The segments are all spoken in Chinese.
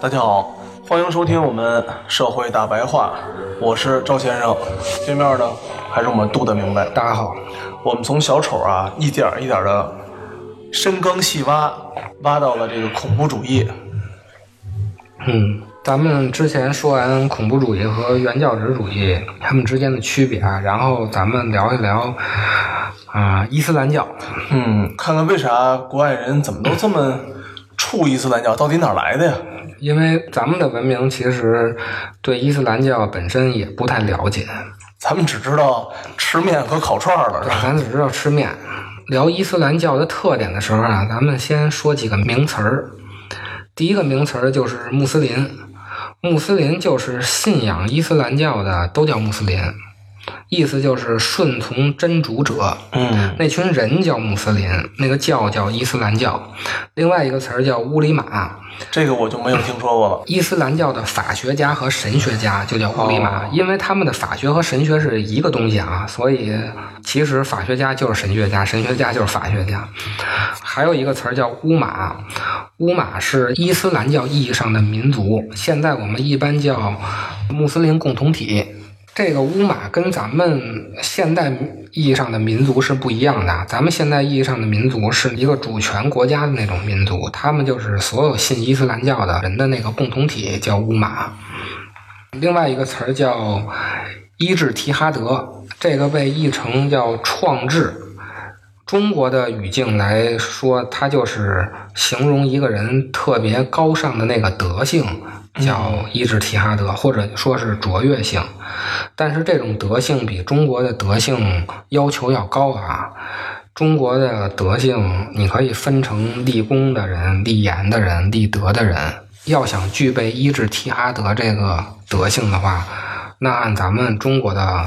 大家好，欢迎收听我们社会大白话，我是赵先生。对面呢还是我们杜的明白。大家好，我们从小丑啊一点一点的深耕细挖，挖到了这个恐怖主义。嗯，咱们之前说完恐怖主义和原教旨主义他们之间的区别啊，然后咱们聊一聊啊、伊斯兰教。嗯，看看为啥国外人怎么都这么怵伊斯兰教，到底哪来的呀？因为咱们的文明其实对伊斯兰教本身也不太了解，咱们只知道吃面和烤串儿了，是吧？咱只知道吃面。聊伊斯兰教的特点的时候啊，咱们先说几个名词儿。第一个名词儿就是穆斯林，穆斯林就是信仰伊斯兰教的都叫穆斯林，意思就是顺从真主者。嗯那群人叫穆斯林，那个教叫伊斯兰教。另外一个词儿叫乌里马，这个我就没有听说过了。伊斯兰教的法学家和神学家就叫乌里马，哦因为他们的法学和神学是一个东西啊，所以其实法学家就是神学家，神学家就是法学家。还有一个词儿叫乌马，乌马是伊斯兰教意义上的民族，现在我们一般叫穆斯林共同体。这个乌马跟咱们现代意义上的民族是不一样的。咱们现代意义上的民族是一个主权国家的那种民族，他们就是所有信伊斯兰教的人的那个共同体，叫乌马。另外一个词儿叫伊治提哈德，这个被译成叫创制。中国的语境来说，它就是形容一个人特别高尚的那个德性，叫伊治提哈德，或者说是卓越性。但是这种德性比中国的德性要求要高啊。中国的德性，你可以分成立功的人、立言的人、立德的人。要想具备伊治提哈德这个德性的话，那按咱们中国的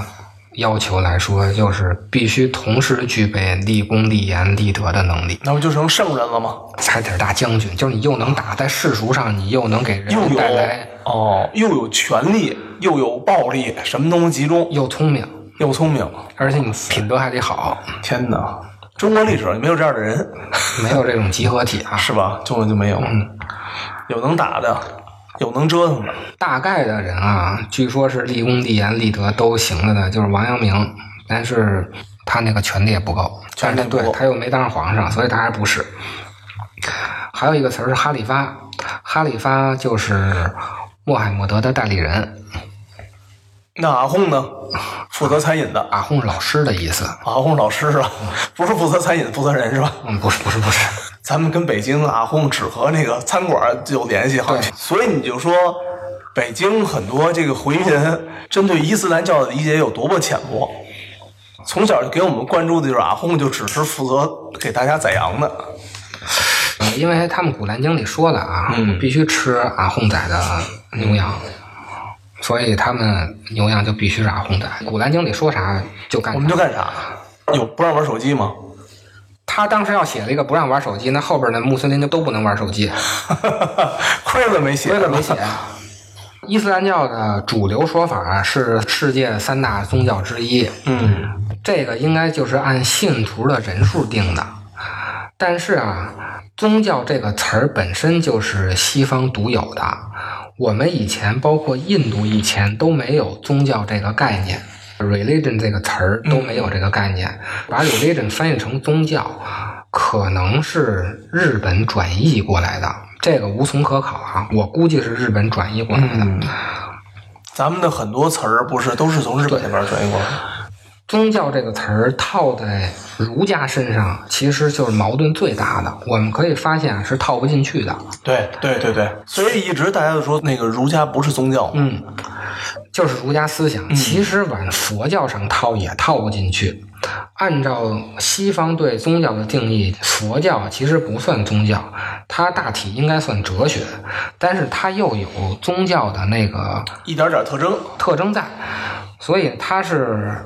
要求来说，就是必须同时具备立功、立言、立德的能力，那不就成圣人了吗？才得是大将军。就是你又能打，在世俗上你又能给人带来，哦，又有权力，又有暴力，什么都能集中，又聪明，又聪明。而且你品德还得好，天哪，中国历史没有这样的人，没有这种集合体啊。是吧？中国就没有。嗯有能打的，有能折腾的。大概的人啊，据说是立功、立言、立德都行了的，就是王阳明，但是他那个权力也不够，权力对他又没当上皇上，所以他还不是。还有一个词儿是哈里发，哈里发就是穆罕默德的代理人，那阿訇呢？负责餐饮的，阿訇是老师的意思。阿訇老师是吧？不是负责餐饮的负责人是吧？嗯，不是，不是，不是。咱们跟北京阿訇只和那个餐馆有联系哈，所以你就说北京很多这个回民针对伊斯兰教的理解有多么浅薄。从小就给我们灌输的就是阿訇就只是负责给大家宰羊的，嗯因为他们《古兰经》里说了啊，嗯必须吃阿訇宰的牛羊，所以他们牛羊就必须是阿訇宰。《古兰经》里说啥就干啥我们就。干啥？有不让玩手机吗？他当时要写了一个不让玩手机，那后边的穆斯林就都不能玩手机，亏了没写，亏了没写。伊斯兰教的主流说法是世界三大宗教之一，嗯，这个应该就是按信徒的人数定的。但是啊，宗教这个词儿本身就是西方独有的，我们以前包括印度以前都没有宗教这个概念。Religion 这个词儿都没有这个概念，把 religion 翻译成宗教，可能是日本转译过来的，这个无从可考啊。我估计是日本转译过来的。咱们的很多词儿不是都是从日本那边转译过来的？宗教这个词儿套在儒家身上，其实就是矛盾最大的。我们可以发现是套不进去的。对对对对，所以一直大家都说那个儒家不是宗教。嗯，就是儒家思想，其实往佛教上套也套不进去。按照西方对宗教的定义，佛教其实不算宗教，它大体应该算哲学，但是它又有宗教的那个一点点特征。特征在，所以它是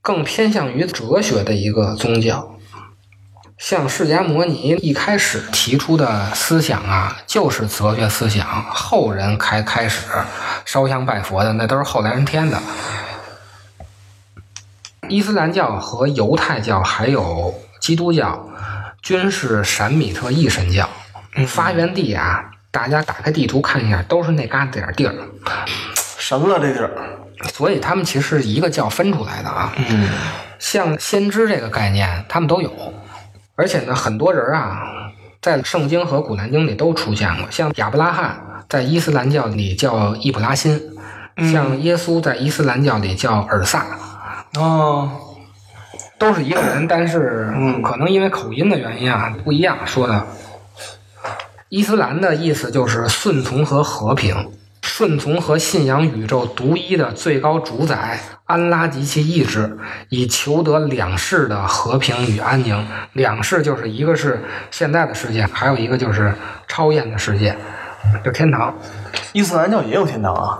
更偏向于哲学的一个宗教。像释迦摩尼一开始提出的思想啊，就是哲学思想，后人开开始烧香拜佛的，那都是后来人添的。伊斯兰教和犹太教还有基督教，均是闪米特一神教。发源地啊，大家打开地图看一下，都是那嘎达点儿地儿。神了这地儿。所以他们其实是一个教分出来的啊。嗯，像先知这个概念，他们都有，而且呢，很多人啊，在圣经和古兰经里都出现过。像亚伯拉罕在伊斯兰教里叫易卜拉欣，像耶稣在伊斯兰教里叫尔萨，哦，都是一个人，但是嗯可能因为口音的原因啊不一样说的。伊斯兰的意思就是顺从和和平，顺从和信仰宇宙独一的最高主宰安拉及其意志，以求得两世的和平与安宁。两世就是一个是现在的世界，还有一个就是超验的世界，就天堂伊斯兰教也有天堂啊，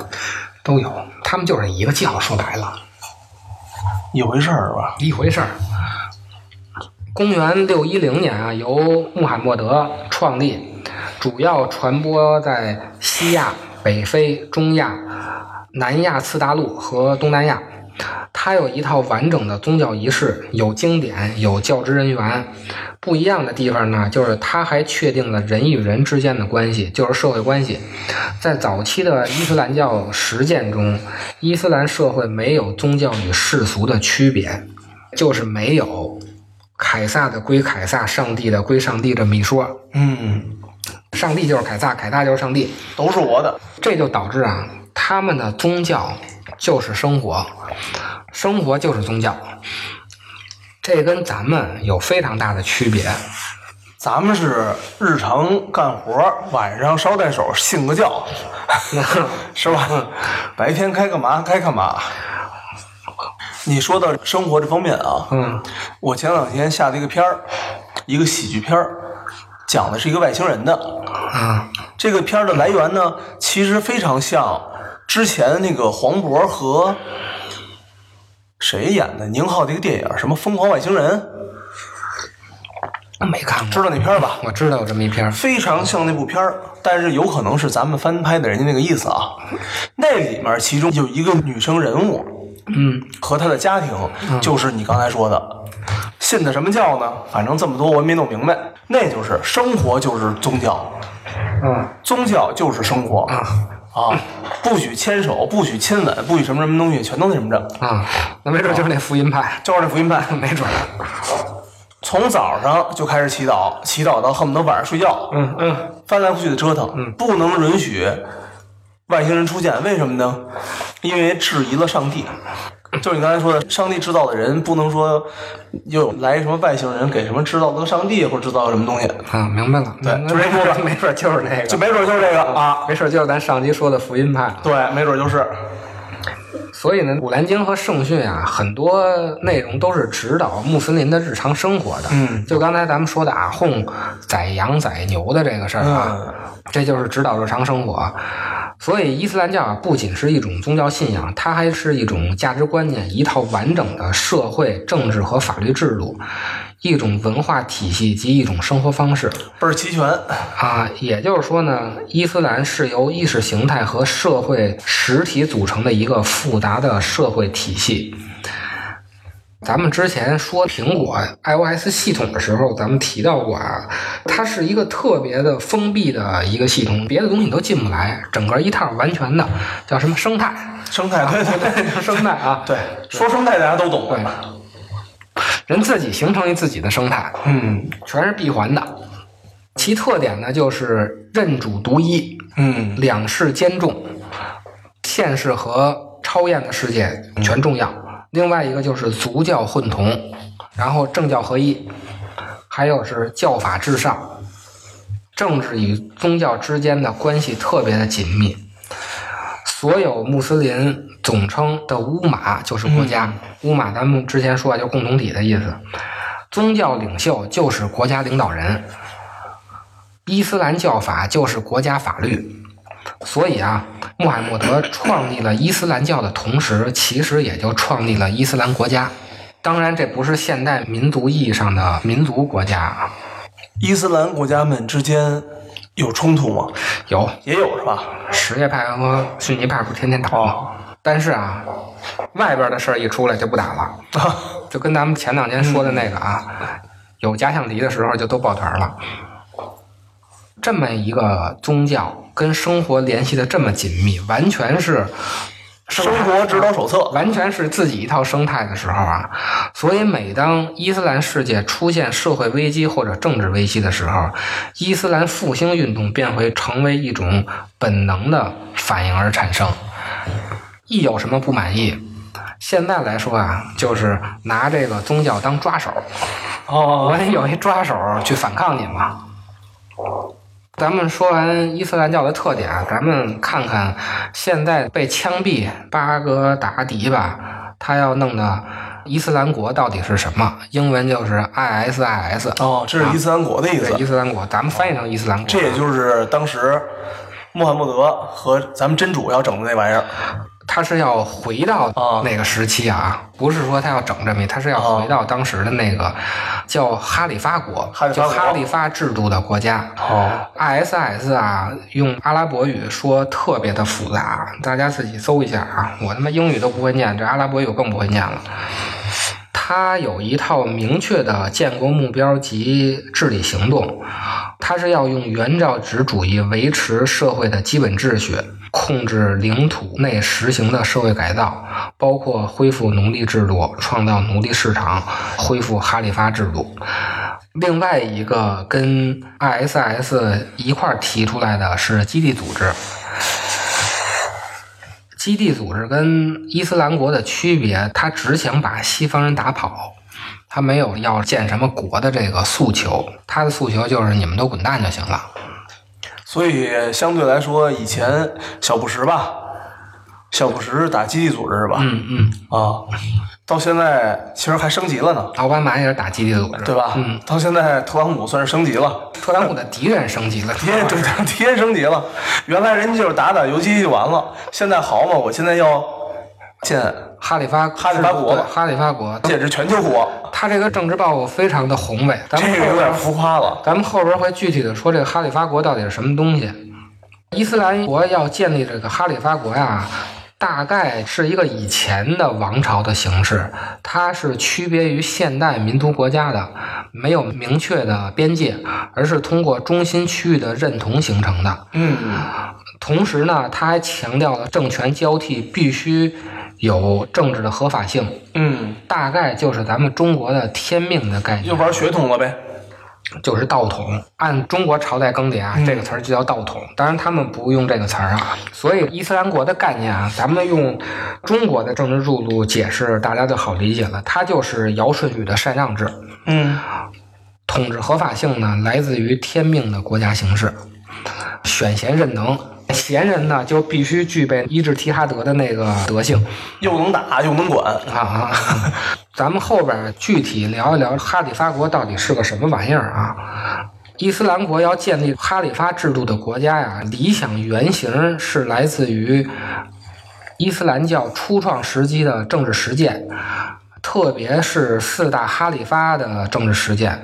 都有。他们就是一个教，说白了。一回事儿是吧？一回事儿。公元六一零年啊，由穆罕默德创立，主要传播在西亚、北非、中亚、南亚次大陆和东南亚。它有一套完整的宗教仪式，有经典，有教职人员。不一样的地方呢，就是它还确定了人与人之间的关系，就是社会关系。在早期的伊斯兰教实践中，伊斯兰社会没有宗教与世俗的区别，就是没有凯撒的归凯撒，上帝的归上帝这么一说。嗯，上帝就是凯撒，凯撒就是上帝。都是我的。这就导致啊，他们的宗教就是生活，生活就是宗教，这跟咱们有非常大的区别。咱们是日常干活，晚上捎带手信个教，是吧？白天该干嘛该干嘛。你说到生活这方面啊，嗯我前两天下了一个片儿，一个喜剧片儿，讲的是一个外星人的。嗯这个片儿的来源呢，其实非常像之前那个黄渤和谁演的宁浩的一个电影，什么《疯狂外星人》，没看过，知道那片儿吧？我知道有这么一片儿。非常像那部片儿，但是有可能是咱们翻拍的人家那个意思啊。那里面其中有一个女生人物嗯和她的家庭，就是你刚才说的，信的什么教呢？反正这么多我也没弄明白。那就是生活就是宗教，嗯宗教就是生活啊啊，不许牵手，不许亲吻，不许什么什么东西，全都那什么着，啊，那没准就是那福音派，就是那福音派。没准儿。从早上就开始祈祷，祈祷到恨不得晚上睡觉，嗯嗯翻来覆去的折腾，不能允许外星人出现。为什么呢？因为质疑了上帝。就是你刚才说的，上帝制造的人不能说又来什么外星人给什么制造了个上帝或者制造什么东西，啊，明白了。对 没准儿就是那个，就没准就是这个啊。没事儿就是咱上集说的福音派。对，没准就是。所以呢，《古兰经》和圣训啊，很多内容都是指导穆斯林的日常生活的。嗯就刚才咱们说的啊，哄宰羊宰牛的这个事儿啊，嗯这就是指导日常生活。所以，伊斯兰教啊，不仅是一种宗教信仰，它还是一种价值观念，一套完整的社会、政治和法律制度，一种文化体系及一种生活方式。倍儿齐全。啊，也就是说呢，伊斯兰是由意识形态和社会实体组成的一个复杂的社会体系。咱们之前说苹果 iOS 系统的时候，咱们提到过啊，它是一个特别的封闭的一个系统，别的东西都进不来，整个一套完全的叫什么生态生态，对对对 生态啊，对，说生态大家都懂对了。，人自己形成一自己的生态，嗯全是闭环的。其特点呢，就是任主独一，嗯两世兼重，现世和超验的世界全重要。另外一个就是族教混同，然后政教合一，还有是教法至上，政治与宗教之间的关系特别的紧密。所有穆斯林总称的乌马就是国家，乌马咱们之前说啊，就是共同体的意思。宗教领袖就是国家领导人，伊斯兰教法就是国家法律。所以啊，穆罕默德创立了伊斯兰教的同时，其实也就创立了伊斯兰国家。当然，这不是现代民族意义上的民族国家啊，伊斯兰国家们之间有冲突吗？有也有是吧？什叶派和逊尼派不是天天打吗？哦但是啊，外边的事儿一出来就不打了，就跟咱们前两天说的那个啊，有假想敌的时候就都抱团了。这么一个宗教跟生活联系的这么紧密，完全是生活指导手册。完全是自己一套生态的时候啊，所以每当伊斯兰世界出现社会危机或者政治危机的时候，伊斯兰复兴运动便会成为一种本能的反应而产生。一有什么不满意，现在来说啊，就是拿这个宗教当抓手，哦 我得有一抓手去反抗你嘛。咱们说完伊斯兰教的特点，咱们看看现在被枪毙巴格达迪吧，他要弄的伊斯兰国到底是什么？英文就是 ISIS。哦，这是伊斯兰国的意思对，。伊斯兰国，咱们翻译成伊斯兰国。这也就是当时穆罕默德和咱们真主要整的那玩意儿。他是要回到啊那个时期啊，不是说他要整这么一，他是要回到当时的那个叫哈里发国，就哈里发国哈里发制度的国家。哦，ISIS 啊，用阿拉伯语说特别的复杂，大家自己搜一下啊。我他妈英语都不会念，这阿拉伯语我更不会念了。它有一套明确的建国目标及治理行动，它是要用原教旨主义维持社会的基本秩序，控制领土内实行的社会改造，包括恢复奴隶制度、创造奴隶市场、恢复哈里发制度。另外一个跟 ISS 一块提出来的是基地组织。基地组织跟伊斯兰国的区别，他只想把西方人打跑，他没有要建什么国的这个诉求，他的诉求就是你们都滚蛋就行了。所以相对来说，以前小布什吧，小布什打基地组织是吧？嗯嗯，啊，到现在其实还升级了呢，奥巴马也是打基地组织，对吧？嗯，到现在特朗普算是升级了，特朗普的敌人升级了，敌 人对敌人升级了。原来人家就是打打游击就完了，现在好嘛，我现在要建哈里发哈里发国哈里发国，建制全球国，他这个政治抱负非常的宏伟，咱这们这个有点浮夸了。咱们后边会具体的说这个哈里发国到底是什么东西。伊斯兰国要建立这个哈里发国呀，大概是一个以前的王朝的形式，它是区别于现代民族国家的，没有明确的边界，而是通过中心区域的认同形成的。嗯，同时呢，他还强调了政权交替必须有政治的合法性，嗯，大概就是咱们中国的天命的概念又。玩血统了呗。就是道统，按中国朝代更迭啊，这个词儿就叫道统。当然，他们不用这个词儿啊。所以，伊斯兰国的概念啊，咱们用中国的政治制度解释，大家就好理解了。它就是尧舜禹的禅让制，嗯，统治合法性呢，来自于天命的国家形式，选贤任能。贤人呢，就必须具备伊治提哈德的那个德性，又能打又能管。啊啊！咱们后边具体聊一聊哈里发国到底是个什么玩意儿啊？伊斯兰国要建立哈里发制度的国家呀，理想原型是来自于伊斯兰教初创时期的政治实践，特别是四大哈里发的政治实践。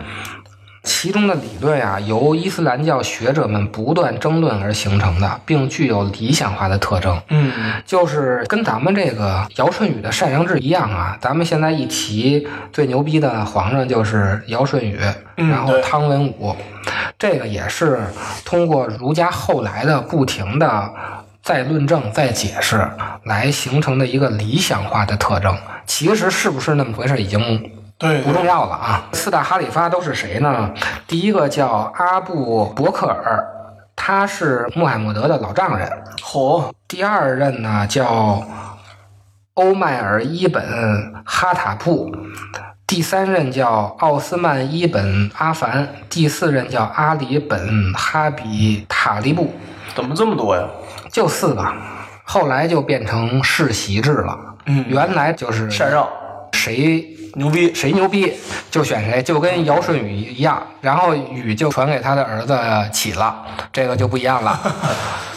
其中的理论啊，由伊斯兰教学者们不断争论而形成的，并具有理想化的特征。嗯，就是跟咱们这个尧舜禹的禅让制一样啊，咱们现在一提最牛逼的皇上就是尧舜禹，嗯然后汤文武，这个也是通过儒家后来的不停的再论证、再解释，来形成的一个理想化的特征。其实是不是那么回事，已经对不重要了啊。四大哈里发都是谁呢？第一个叫阿布伯克尔，他是穆罕默德的老丈人。嚯，第二任呢叫欧迈尔伊本哈塔布，第三任叫奥斯曼伊本阿凡，第四任叫阿里本哈比塔利布，怎么这么多呀？就四个。后来就变成世袭制了。嗯原来就是禅让，谁牛逼，谁牛逼就选谁，就跟尧舜禹一样，然后禹就传给他的儿子启了，这个就不一样了。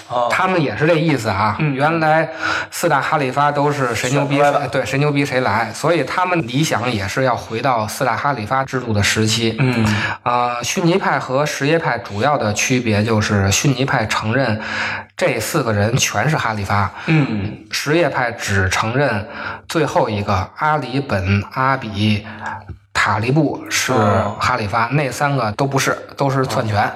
啊，他们也是这意思啊。原来四大哈里发都是谁牛逼对谁牛逼谁来，所以他们理想也是要回到四大哈里发制度的时期。嗯啊，逊尼派和什叶派主要的区别就是逊尼派承认这四个人全是哈里发，嗯，什叶派只承认最后一个阿里本阿比塔利布是哦哈里发，那三个都不是，都是篡权，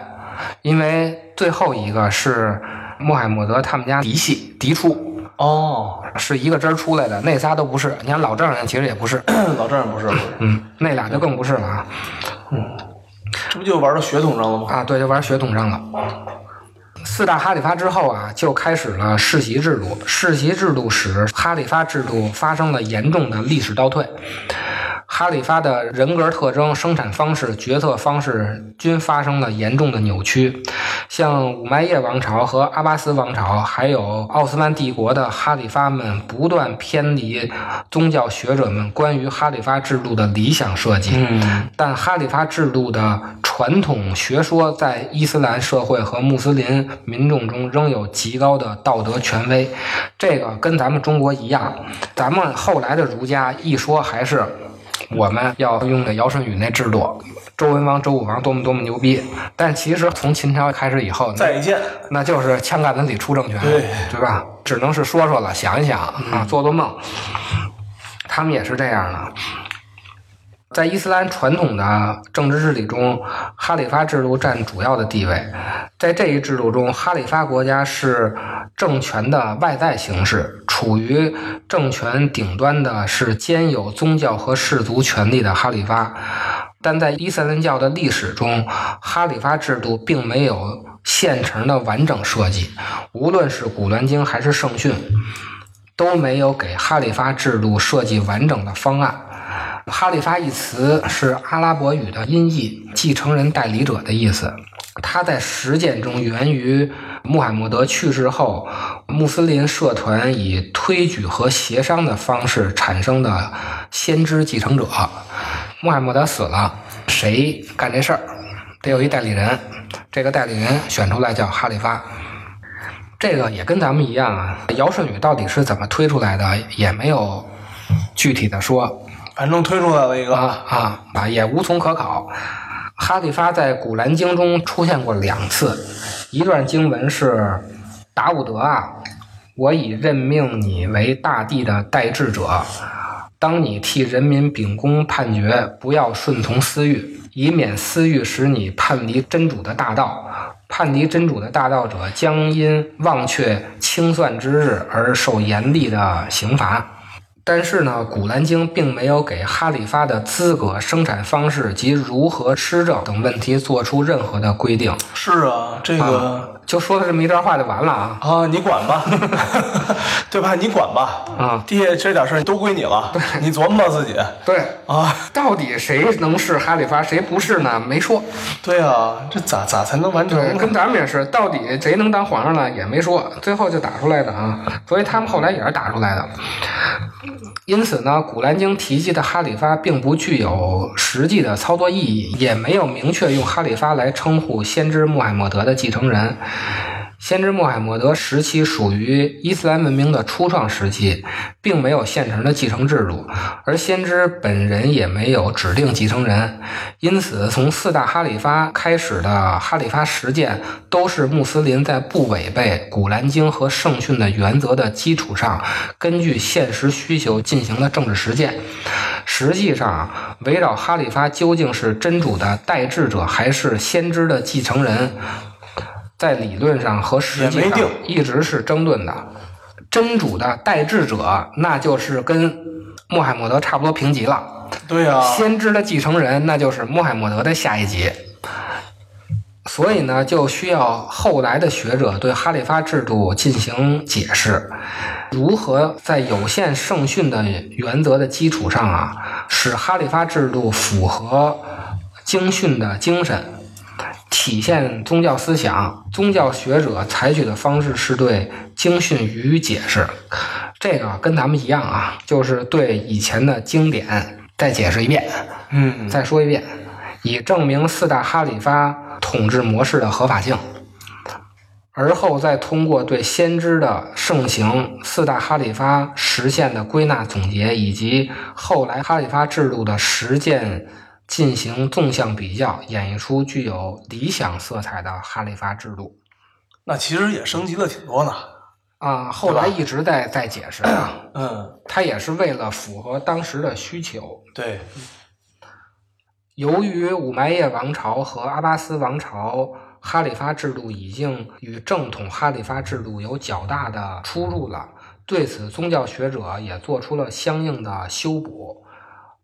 因为最后一个是穆罕默德他们家嫡系嫡出，哦，是一个支儿出来的，那仨都不是。你看老丈人其实也不是，老丈人不是，不是嗯，那俩就更不是了啊。嗯这不就玩到血统上了吗？啊，对，就玩血统上了。四大哈里发之后啊，就开始了世袭制度。世袭制度使哈里发制度发生了严重的历史倒退。哈里发的人格特征、生产方式、决策方式均发生了严重的扭曲。像五麦叶王朝和阿巴斯王朝，还有奥斯曼帝国的哈里发们，不断偏离宗教学者们关于哈里发制度的理想设计。嗯但哈里发制度的传统学说在伊斯兰社会和穆斯林民众中仍有极高的道德权威，这个跟咱们中国一样。咱们后来的儒家一说还是我们要用的尧舜禹那制度，周文王、周武王多么多么牛逼，但其实从秦朝开始以后，再见，那就是枪杆子里出政权，对对吧？只能是说说了，想一想啊，做做梦。他们也是这样的。在伊斯兰传统的政治治理中，哈里发制度占主要的地位。在这一制度中，哈里发国家是政权的外在形式，处于政权顶端的是兼有宗教和氏族权力的哈里发。但在伊斯兰教的历史中，哈里发制度并没有现成的完整设计，无论是《古兰经》还是圣训，都没有给哈里发制度设计完整的方案。哈里发一词是阿拉伯语的音译，继承人、代理者的意思。它在实践中源于穆罕默德去世后，穆斯林社团以推举和协商的方式产生的先知继承者。穆罕默德死了，谁干这事儿？得有一代理人，这个代理人选出来叫哈里发。这个也跟咱们一样啊，尧舜禹到底是怎么推出来的，也没有具体的说。反正推出来了一个，啊啊啊，也无从可考。哈里发在《古兰经》中出现过两次，一段经文是：“达伍德啊，我已任命你为大地的代治者，当你替人民秉公判决，不要顺从私欲，以免私欲使你叛离真主的大道。叛离真主的大道者，将因忘却清算之日而受严厉的刑罚。”但是呢，《古兰经》并没有给哈里发的资格、生产方式及如何施政等问题做出任何的规定，是啊，这个就说了这么一段话就完了啊。啊，你管吧，对吧？你管吧，啊，地下这点事儿都归你了，你琢磨吧自己对，啊。到底谁能是哈里发，谁不是呢？没说。对啊，这咋咋才能完成？跟咱们也是，到底谁能当皇上呢？也没说，最后就打出来的啊。所以他们后来也是打出来的。因此呢，《古兰经》提及的哈里发并不具有实际的操作意义，也没有明确用哈里发来称呼先知穆罕默德的继承人。先知穆罕默德时期属于伊斯兰文明的初创时期，并没有现成的继承制度，而先知本人也没有指定继承人，因此从四大哈里发开始的哈里发实践，都是穆斯林在不违背《古兰经》和圣训的原则的基础上，根据现实需求进行的政治实践。实际上，围绕哈里发究竟是真主的代治者，还是先知的继承人？在理论上和实际上一直是争论的。真主的代治者，那就是跟穆罕默德差不多平级了。对啊，先知的继承人，那就是穆罕默德的下一级。所以呢，就需要后来的学者对哈里发制度进行解释，如何在有限圣训的原则的基础上啊，使哈里发制度符合经训的精神，体现宗教思想。宗教学者采取的方式是对经训予以解释，这个跟咱们一样啊，就是对以前的经典再解释一遍。嗯，再说一遍，以证明四大哈里发统治模式的合法性，而后再通过对先知的盛行、四大哈里发实现的归纳总结，以及后来哈里发制度的实践进行纵向比较，演绎出具有理想色彩的哈利发制度。那其实也升级了挺多呢。啊，后来一直在在解释啊，嗯，他也是为了符合当时的需求。对，由于五麦叶王朝和阿巴斯王朝哈里发制度已经与正统哈里发制度有较大的出入了，对此宗教学者也做出了相应的修补，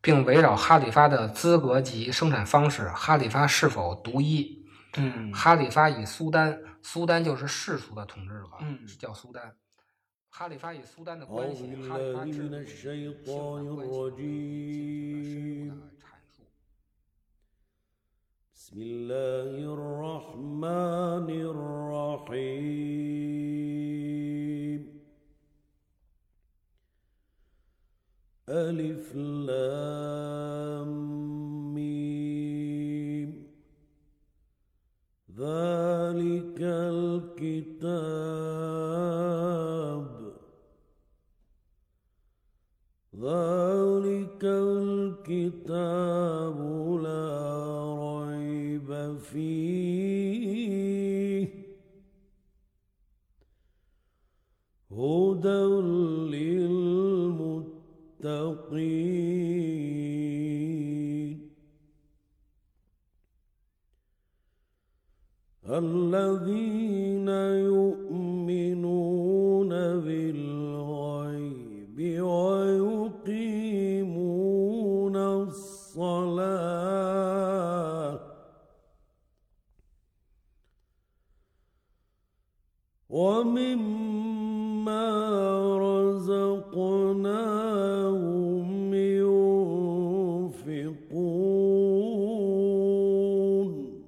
并围绕哈里发的资格及生产方式、哈里发是否独一、嗯哈里发与苏丹，苏丹就是世俗的统治者，嗯叫苏丹。哈里发与苏丹的关 أعوذ 系，哈里发 بالله 制 من 度与 الشيطان 性的关系和进行 الرجيم 了深入的阐述。 بسم الله الرحمن الرحيم ألف لام ميم. ذلك الكتاب. ذلك الكتاب لا ريب فيه. هدى المتقين. الذين ينفقون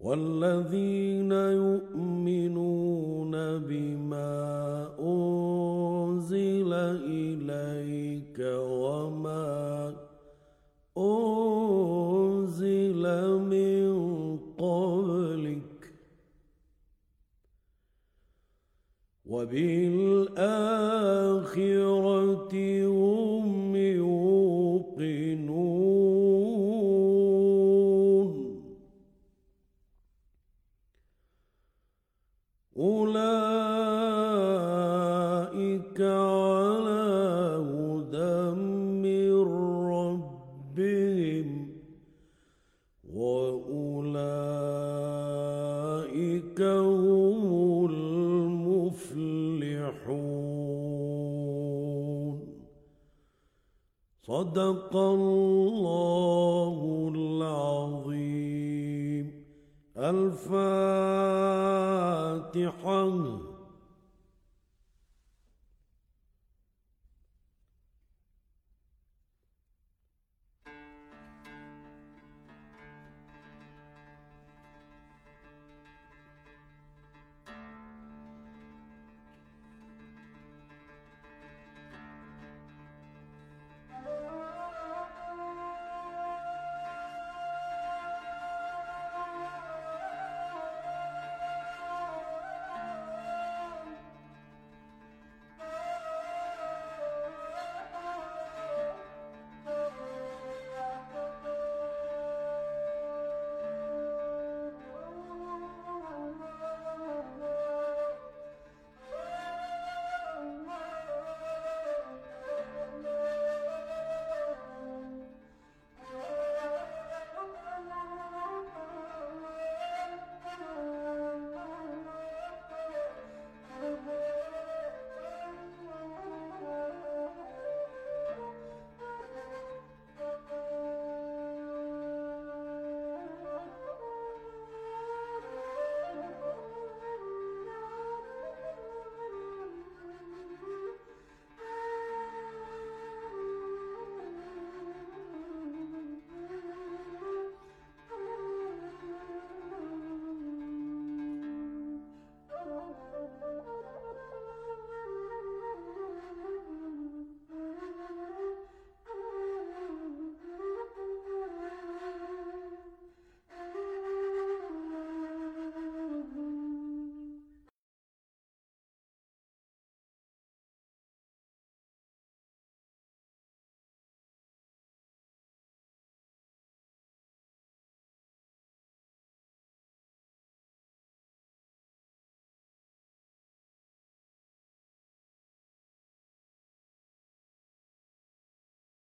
والذين يؤمنون وبالآخرة هم صدق الله